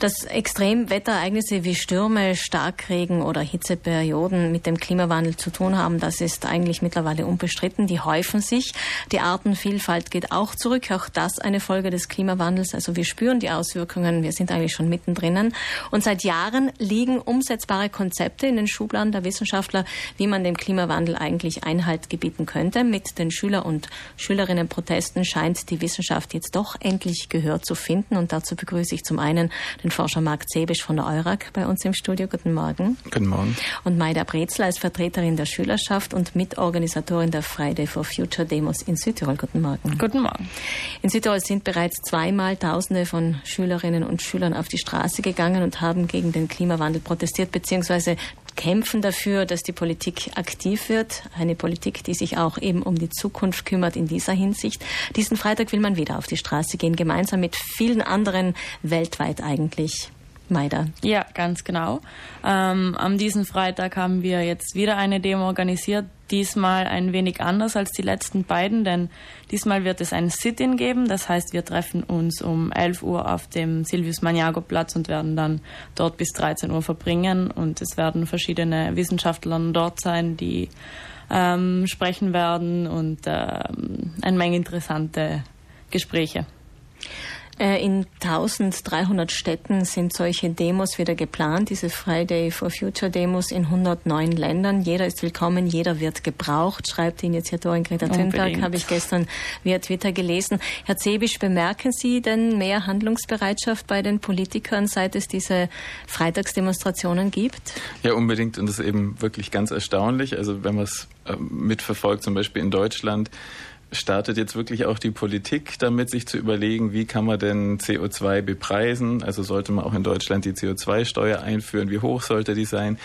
Dass Extremwetterereignisse wie Stürme, Starkregen oder Hitzeperioden mit dem Klimawandel zu tun haben, das ist eigentlich mittlerweile unbestritten. Die häufen sich. Die Artenvielfalt geht auch zurück. Auch das eine Folge des Klimawandels. Also wir spüren die Auswirkungen. Wir sind eigentlich schon mittendrin. Und seit Jahren liegen umsetzbare Konzepte in den Schubladen der Wissenschaftler, wie man dem Klimawandel eigentlich Einhalt gebieten könnte. Mit den Schüler- und Schülerinnenprotesten scheint die Wissenschaft jetzt doch endlich Gehör zu finden. Und dazu begrüße ich zum einen den Forscher Marc Zebisch von der EURAG bei uns im Studio. Guten Morgen. Guten Morgen. Und Maida Brezler als Vertreterin der Schülerschaft und Mitorganisatorin der Friday for Future Demos in Südtirol. Guten Morgen. Guten Morgen. In Südtirol sind bereits zweimal Tausende von Schülerinnen und Schülern auf die Straße gegangen und haben gegen den Klimawandel protestiert bzw kämpfen dafür, dass die Politik aktiv wird. Eine Politik, die sich auch eben um die Zukunft kümmert in dieser Hinsicht. Diesen Freitag will man wieder auf die Straße gehen, gemeinsam mit vielen anderen weltweit eigentlich. Maida. Ja, ganz genau. Ähm, am diesen Freitag haben wir jetzt wieder eine Demo organisiert. Diesmal ein wenig anders als die letzten beiden, denn diesmal wird es ein Sit-in geben. Das heißt, wir treffen uns um 11 Uhr auf dem Silvius Maniago Platz und werden dann dort bis 13 Uhr verbringen. Und es werden verschiedene Wissenschaftler dort sein, die ähm, sprechen werden und ähm, eine Menge interessante Gespräche. Äh, in 1300 Städten sind solche Demos wieder geplant, diese Friday for Future Demos in 109 Ländern. Jeder ist willkommen, jeder wird gebraucht, schreibt die Initiatorin Greta Thunberg, habe ich gestern via Twitter gelesen. Herr Zebisch, bemerken Sie denn mehr Handlungsbereitschaft bei den Politikern, seit es diese Freitagsdemonstrationen gibt? Ja, unbedingt. Und das ist eben wirklich ganz erstaunlich. Also wenn man es äh, mitverfolgt, zum Beispiel in Deutschland, startet jetzt wirklich auch die Politik damit, sich zu überlegen, wie kann man denn CO2 bepreisen? Also sollte man auch in Deutschland die CO2-Steuer einführen? Wie hoch sollte die sein?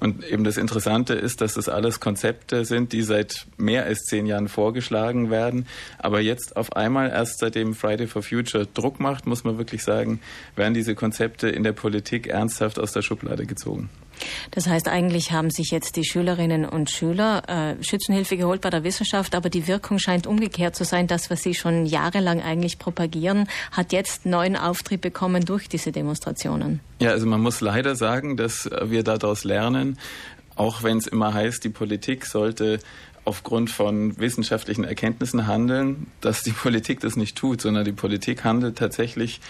Und eben das Interessante ist, dass das alles Konzepte sind, die seit mehr als zehn Jahren vorgeschlagen werden. Aber jetzt auf einmal, erst seitdem Friday for Future Druck macht, muss man wirklich sagen, werden diese Konzepte in der Politik ernsthaft aus der Schublade gezogen. Das heißt, eigentlich haben sich jetzt die Schülerinnen und Schüler äh, Schützenhilfe geholt bei der Wissenschaft, aber die Wirkung scheint umgekehrt zu sein. Das, was sie schon jahrelang eigentlich propagieren, hat jetzt neuen Auftrieb bekommen durch diese Demonstrationen. Ja, also man muss leider sagen, dass wir daraus lernen, auch wenn es immer heißt, die Politik sollte aufgrund von wissenschaftlichen Erkenntnissen handeln, dass die Politik das nicht tut, sondern die Politik handelt tatsächlich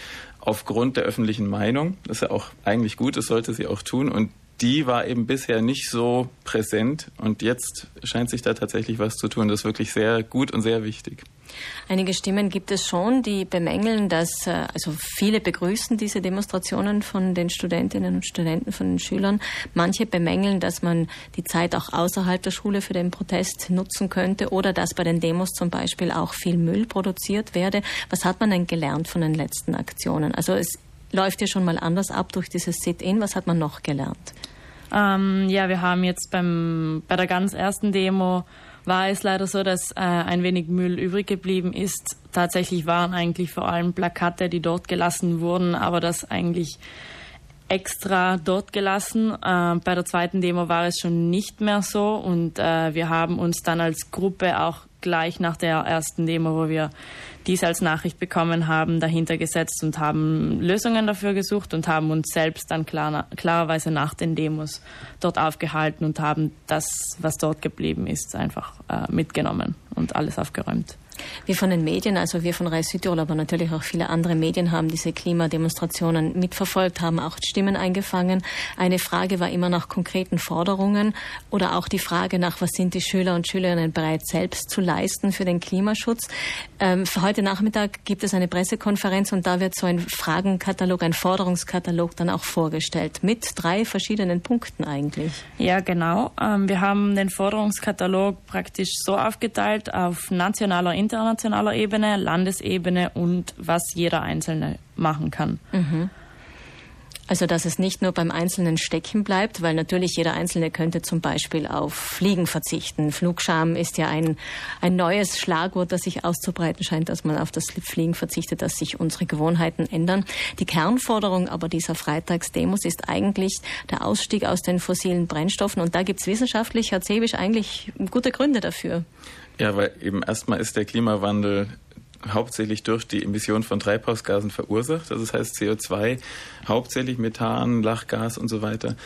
aufgrund der öffentlichen Meinung. Das ist ja auch eigentlich gut, das sollte sie auch tun. Und die war eben bisher nicht so präsent und jetzt scheint sich da tatsächlich was zu tun. Das ist wirklich sehr gut und sehr wichtig. Einige Stimmen gibt es schon, die bemängeln, dass, äh, also viele begrüßen diese Demonstrationen von den Studentinnen und Studenten, von den Schülern. Manche bemängeln, dass man die Zeit auch außerhalb der Schule für den Protest nutzen könnte oder dass bei den Demos zum Beispiel auch viel Müll produziert werde. Was hat man denn gelernt von den letzten Aktionen? Also es läuft ja schon mal anders ab durch dieses Sit-in. Was hat man noch gelernt? Ähm, ja, wir haben jetzt beim, bei der ganz ersten Demo war es leider so, dass äh, ein wenig Müll übrig geblieben ist. Tatsächlich waren eigentlich vor allem Plakate, die dort gelassen wurden, aber das eigentlich extra dort gelassen. Äh, bei der zweiten Demo war es schon nicht mehr so und äh, wir haben uns dann als Gruppe auch gleich nach der ersten Demo, wo wir dies als Nachricht bekommen haben, dahinter gesetzt und haben Lösungen dafür gesucht und haben uns selbst dann klar, klarerweise nach den Demos dort aufgehalten und haben das, was dort geblieben ist, einfach äh, mitgenommen und alles aufgeräumt. Wir von den Medien, also wir von Reis Südtirol, aber natürlich auch viele andere Medien haben diese Klimademonstrationen mitverfolgt, haben auch Stimmen eingefangen. Eine Frage war immer nach konkreten Forderungen oder auch die Frage nach, was sind die Schüler und Schülerinnen bereit selbst zu leisten für den Klimaschutz. Ähm, für heute Nachmittag gibt es eine Pressekonferenz und da wird so ein Fragenkatalog, ein Forderungskatalog dann auch vorgestellt mit drei verschiedenen Punkten eigentlich. Ja, genau. Ähm, wir haben den Forderungskatalog praktisch so aufgeteilt auf nationaler, internationaler Ebene, Landesebene und was jeder Einzelne machen kann. Mhm. Also dass es nicht nur beim Einzelnen stecken bleibt, weil natürlich jeder Einzelne könnte zum Beispiel auf Fliegen verzichten. Flugscham ist ja ein, ein neues Schlagwort, das sich auszubreiten scheint, dass man auf das Fliegen verzichtet, dass sich unsere Gewohnheiten ändern. Die Kernforderung aber dieser Freitagsdemos ist eigentlich der Ausstieg aus den fossilen Brennstoffen. Und da gibt es wissenschaftlich, Herr Zebisch, eigentlich gute Gründe dafür. Ja, weil eben erstmal ist der Klimawandel hauptsächlich durch die Emission von Treibhausgasen verursacht. Also das heißt CO2, hauptsächlich Methan, Lachgas und so weiter.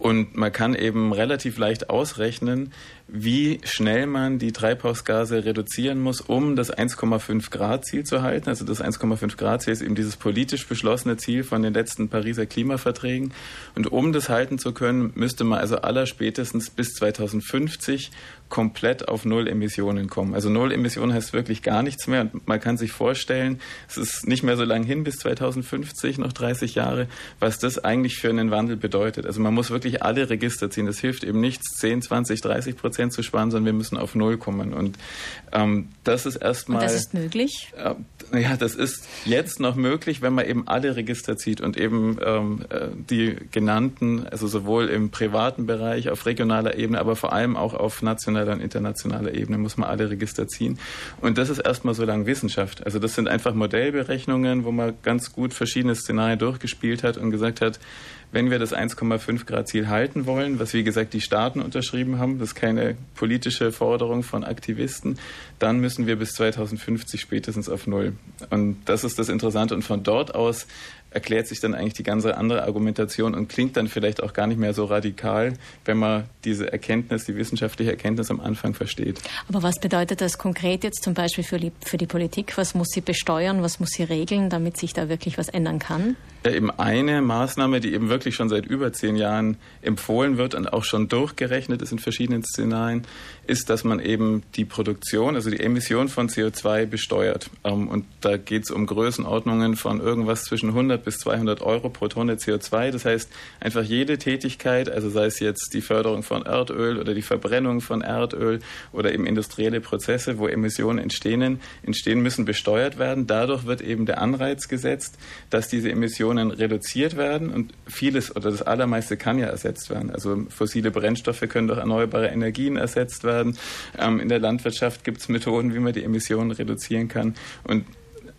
Und man kann eben relativ leicht ausrechnen, wie schnell man die Treibhausgase reduzieren muss, um das 1,5 Grad Ziel zu halten. Also das 1,5 Grad Ziel ist eben dieses politisch beschlossene Ziel von den letzten Pariser Klimaverträgen. Und um das halten zu können, müsste man also allerspätestens bis 2050 komplett auf Null Emissionen kommen. Also Null Emissionen heißt wirklich gar nichts mehr. Und man kann sich vorstellen, es ist nicht mehr so lang hin bis 2050, noch 30 Jahre, was das eigentlich für einen Wandel bedeutet. Also man muss wirklich alle Register ziehen. Das hilft eben nichts, 10, 20, 30 Prozent zu sparen, sondern wir müssen auf Null kommen. Und ähm, das ist erstmal. Und das ist möglich? Äh, ja, das ist jetzt noch möglich, wenn man eben alle Register zieht und eben ähm, äh, die genannten, also sowohl im privaten Bereich, auf regionaler Ebene, aber vor allem auch auf nationaler und internationaler Ebene muss man alle Register ziehen. Und das ist erstmal so lang Wissenschaft. Also das sind einfach Modellberechnungen, wo man ganz gut verschiedene Szenarien durchgespielt hat und gesagt hat, wenn wir das 1,5 Grad Ziel halten wollen, was wie gesagt die Staaten unterschrieben haben, das ist keine politische Forderung von Aktivisten, dann müssen wir bis 2050 spätestens auf Null. Und das ist das Interessante. Und von dort aus erklärt sich dann eigentlich die ganze andere Argumentation und klingt dann vielleicht auch gar nicht mehr so radikal, wenn man diese Erkenntnis, die wissenschaftliche Erkenntnis am Anfang versteht. Aber was bedeutet das konkret jetzt zum Beispiel für die, für die Politik? Was muss sie besteuern? Was muss sie regeln, damit sich da wirklich was ändern kann? Ja, eben eine Maßnahme, die eben wirklich schon seit über zehn Jahren empfohlen wird und auch schon durchgerechnet ist in verschiedenen Szenarien, ist, dass man eben die Produktion, also die Emission von CO2 besteuert. Ähm, und da geht es um Größenordnungen von irgendwas zwischen 100 bis 200 Euro pro Tonne CO2. Das heißt, einfach jede Tätigkeit, also sei es jetzt die Förderung von Erdöl oder die Verbrennung von Erdöl oder eben industrielle Prozesse, wo Emissionen entstehen, entstehen müssen besteuert werden. Dadurch wird eben der Anreiz gesetzt, dass diese Emissionen Emissionen reduziert werden und vieles oder das Allermeiste kann ja ersetzt werden. Also fossile Brennstoffe können durch erneuerbare Energien ersetzt werden. Ähm, in der Landwirtschaft gibt es Methoden, wie man die Emissionen reduzieren kann. Und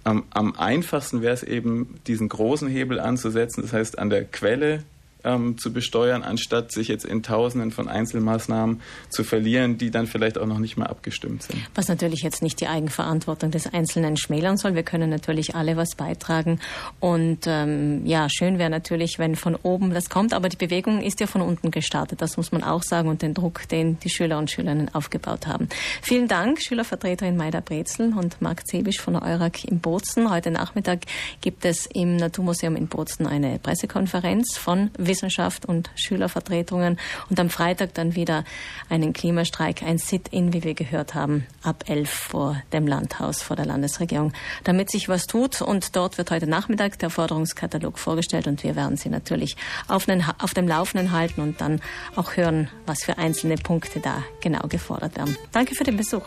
am, am einfachsten wäre es eben, diesen großen Hebel anzusetzen, das heißt an der Quelle ähm, zu besteuern, anstatt sich jetzt in Tausenden von Einzelmaßnahmen zu verlieren, die dann vielleicht auch noch nicht mal abgestimmt sind. Was natürlich jetzt nicht die Eigenverantwortung des Einzelnen schmälern soll. Wir können natürlich alle was beitragen. Und ähm, ja, schön wäre natürlich, wenn von oben das kommt. Aber die Bewegung ist ja von unten gestartet. Das muss man auch sagen. Und den Druck, den die Schüler und Schülerinnen aufgebaut haben. Vielen Dank, Schülervertreterin Maida Brezel und Marc Zebisch von der EURAG in Bozen. Heute Nachmittag gibt es im Naturmuseum in Bozen eine Pressekonferenz von Wissenschaft und Schülervertretungen und am Freitag dann wieder einen Klimastreik, ein Sit-in, wie wir gehört haben, ab elf vor dem Landhaus, vor der Landesregierung, damit sich was tut. Und dort wird heute Nachmittag der Forderungskatalog vorgestellt und wir werden Sie natürlich auf, den, auf dem Laufenden halten und dann auch hören, was für einzelne Punkte da genau gefordert werden. Danke für den Besuch.